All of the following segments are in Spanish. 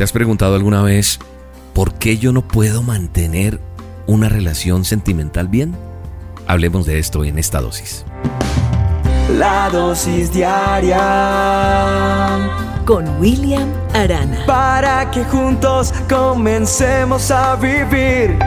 ¿Te has preguntado alguna vez por qué yo no puedo mantener una relación sentimental bien? Hablemos de esto en esta dosis. La dosis diaria con William Arana. Para que juntos comencemos a vivir.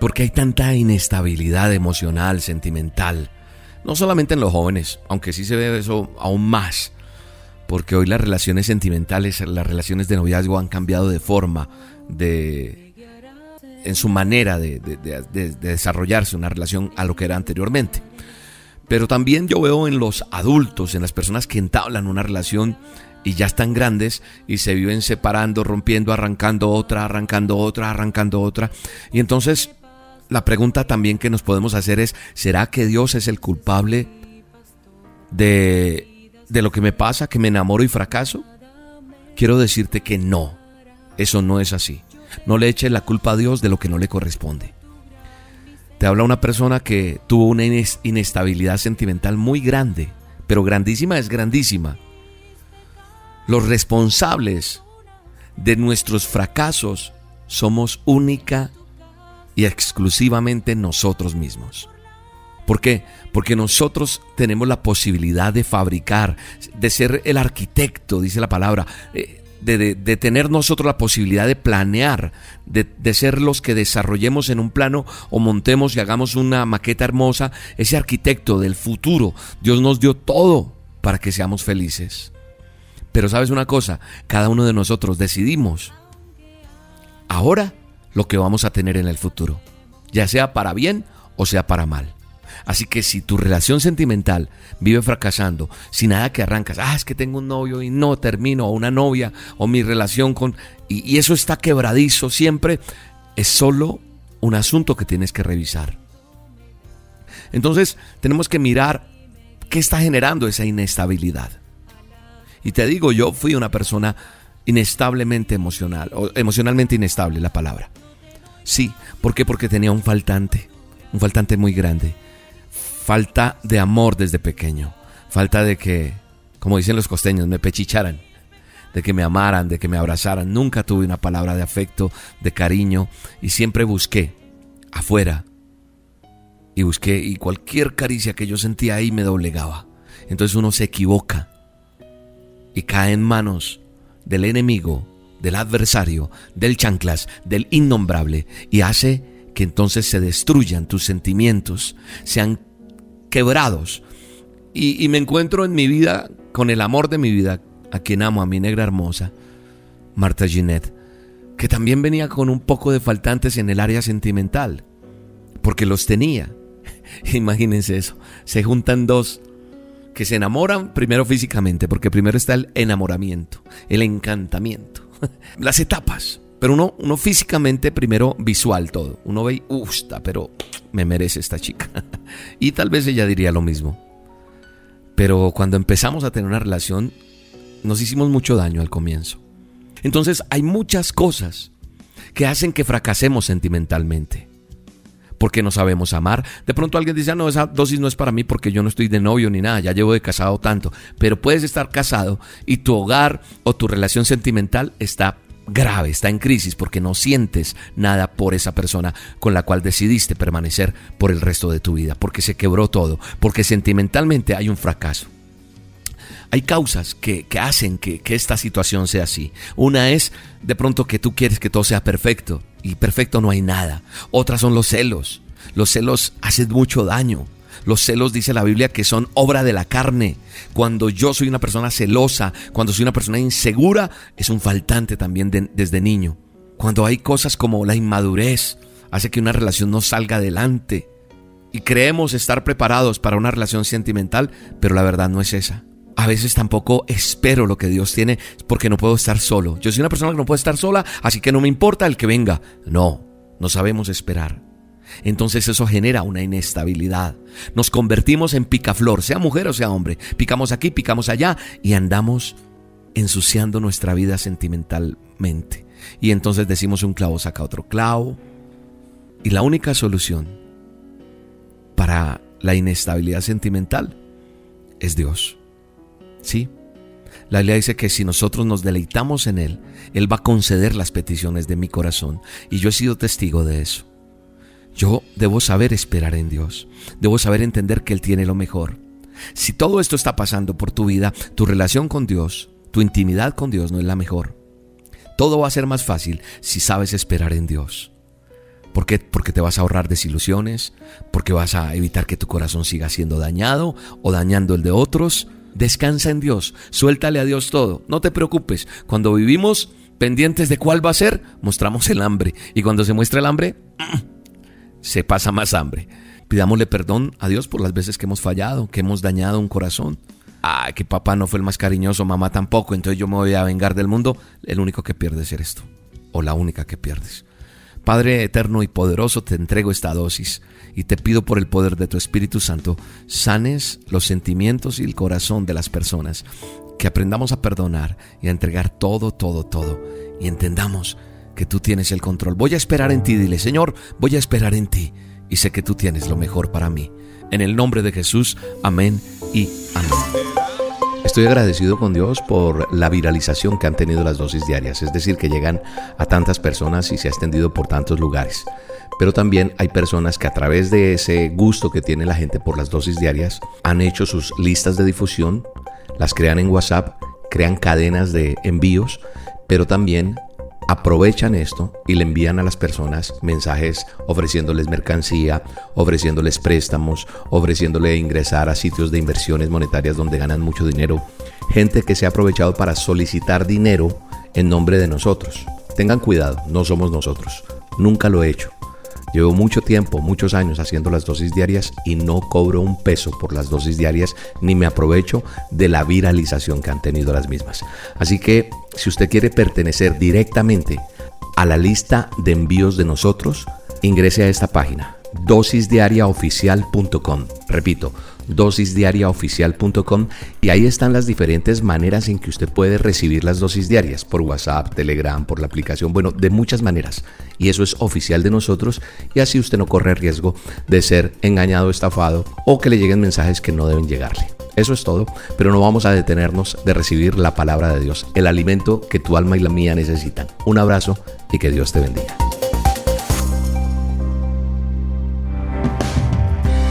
Porque hay tanta inestabilidad emocional, sentimental. No solamente en los jóvenes, aunque sí se ve eso aún más porque hoy las relaciones sentimentales, las relaciones de noviazgo han cambiado de forma, de en su manera de, desarrollarse una relación a lo que era anteriormente. Pero también yo veo en los adultos, en las personas que entablan una relación y ya están grandes y se viven separando, rompiendo, arrancando otra, arrancando otra, arrancando otra. Y entonces la pregunta también que nos podemos hacer es, ¿será que Dios es el culpable de de lo que me pasa, que me enamoro y fracaso? Quiero decirte que no, eso no es así. No le eches la culpa a Dios de lo que no le corresponde. Te habla una persona que tuvo una inestabilidad sentimental muy grande, pero grandísima es grandísima. Los responsables de nuestros fracasos somos única y exclusivamente nosotros mismos. ¿Por qué? Porque nosotros tenemos la posibilidad de fabricar, de ser el arquitecto, dice la palabra, eh, de, tener nosotros la posibilidad de planear, de, de, ser los que desarrollemos en un plano o montemos y hagamos una maqueta hermosa, ese arquitecto del futuro. Dios nos dio todo para que seamos felices. Pero sabes una cosa, cada uno de nosotros decidimos ahora lo que vamos a tener en el futuro, ya sea para bien o sea para mal. Así que si tu relación sentimental vive fracasando, si nada que arrancas, ah, es que tengo un novio y no termino, o una novia, o mi relación con... Y, y eso está quebradizo siempre, es solo un asunto que tienes que revisar. Entonces tenemos que mirar qué está generando esa inestabilidad. Y te digo, yo fui una persona inestablemente emocional, o emocionalmente inestable la palabra. Sí, ¿por qué? Porque tenía un faltante, un faltante muy grande falta de amor desde pequeño, falta de que, como dicen los costeños, me pechicharan, de que me amaran, de que me abrazaran. Nunca tuve una palabra de afecto, de cariño y siempre busqué afuera y busqué y cualquier caricia que yo sentía ahí me doblegaba. Entonces uno se equivoca y cae en manos del enemigo, del adversario, del chanclas, del innombrable y hace que entonces se destruyan tus sentimientos, sean quebrados. Y, me encuentro en mi vida con el amor de mi vida, a quien amo, a mi negra hermosa, Marta Ginette, que también venía con un poco de faltantes en el área sentimental, porque los tenía. Imagínense eso, se juntan dos que se enamoran primero físicamente, porque primero está el enamoramiento, el encantamiento, las etapas. Pero uno, uno físicamente primero visual todo. Uno ve, gusta, pero me merece esta chica. y tal vez ella diría lo mismo. Pero cuando empezamos a tener una relación, nos hicimos mucho daño al comienzo. Entonces hay muchas cosas que hacen que fracasemos sentimentalmente. Porque no sabemos amar. De pronto alguien dice, ah, no, esa dosis no es para mí porque yo no estoy de novio ni nada, ya llevo de casado tanto. Pero puedes estar casado y tu hogar o tu relación sentimental está grave, está en crisis porque no sientes nada por esa persona con la cual decidiste permanecer por el resto de tu vida, porque se quebró todo, porque sentimentalmente hay un fracaso. Hay causas que, hacen que, que esta situación sea así. Una es de pronto que tú quieres que todo sea perfecto y perfecto no hay nada. Otras son los celos. Los celos hacen mucho daño. Los celos, dice la Biblia, que son obra de la carne. Cuando yo soy una persona celosa, cuando soy una persona insegura, es un faltante también desde niño. Cuando hay cosas como la inmadurez, hace que una relación no salga adelante. Y creemos estar preparados para una relación sentimental, pero la verdad no es esa. A veces tampoco espero lo que Dios tiene porque no puedo estar solo. Yo soy una persona que no puede estar sola, así que no me importa el que venga. No, no sabemos esperar entonces eso genera una inestabilidad. Nos convertimos en picaflor, sea mujer o sea hombre. Picamos aquí, picamos allá y andamos ensuciando nuestra vida sentimentalmente. Y entonces decimos un clavo saca otro clavo. Y la única solución para la inestabilidad sentimental es Dios. ¿Sí? La Biblia dice que si nosotros nos deleitamos en Él, Él va a conceder las peticiones de mi corazón. Y yo he sido testigo de eso. Yo debo saber esperar en Dios. Debo saber entender que Él tiene lo mejor. Si todo esto está pasando por tu vida, tu relación con Dios, tu intimidad con Dios no es la mejor. Todo va a ser más fácil si sabes esperar en Dios. ¿Por qué? Porque te vas a ahorrar desilusiones, porque vas a evitar que tu corazón siga siendo dañado o dañando el de otros. Descansa en Dios, suéltale a Dios todo, no te preocupes. Cuando vivimos pendientes de cuál va a ser, mostramos el hambre. Y cuando se muestra el hambre, se pasa más hambre. Pidámosle perdón a Dios por las veces que hemos fallado, que hemos dañado un corazón. Ay, que papá no fue el más cariñoso, mamá tampoco, entonces yo me voy a vengar del mundo. El único que pierde es esto, o la única que pierdes. Padre eterno y poderoso, te entrego esta dosis y te pido por el poder de tu Espíritu Santo, sanes los sentimientos y el corazón de las personas, que aprendamos a perdonar y a entregar todo, todo, todo y entendamos que tú tienes el control. Voy a esperar en ti, dile, Señor, voy a esperar en ti y sé que tú tienes lo mejor para mí. En el nombre de Jesús, amén y amén. Estoy agradecido con Dios por la viralización que han tenido las dosis diarias, es decir, que llegan a tantas personas y se ha extendido por tantos lugares. Pero también hay personas que a través de ese gusto que tiene la gente por las dosis diarias han hecho sus listas de difusión, las crean en WhatsApp, crean cadenas de envíos, pero también aprovechan esto y le envían a las personas mensajes ofreciéndoles mercancía, ofreciéndoles préstamos, ofreciéndole ingresar a sitios de inversiones monetarias donde ganan mucho dinero. Gente que se ha aprovechado para solicitar dinero en nombre de nosotros. Tengan cuidado, no somos nosotros. Nunca lo he hecho. Llevo mucho tiempo, muchos años haciendo las dosis diarias y no cobro un peso por las dosis diarias ni me aprovecho de la viralización que han tenido las mismas. Así que si usted quiere pertenecer directamente a la lista de envíos de nosotros, ingrese a esta página dosisdiariaoficial.com. Repito, dosisdiariaoficial.com y ahí están las diferentes maneras en que usted puede recibir las dosis diarias, por WhatsApp, Telegram, por la aplicación, bueno, de muchas maneras. Y eso es oficial de nosotros y así usted no corre riesgo de ser engañado, estafado o que le lleguen mensajes que no deben llegarle. Eso es todo, pero no vamos a detenernos de recibir la palabra de Dios, el alimento que tu alma y la mía necesitan. Un abrazo y que Dios te bendiga.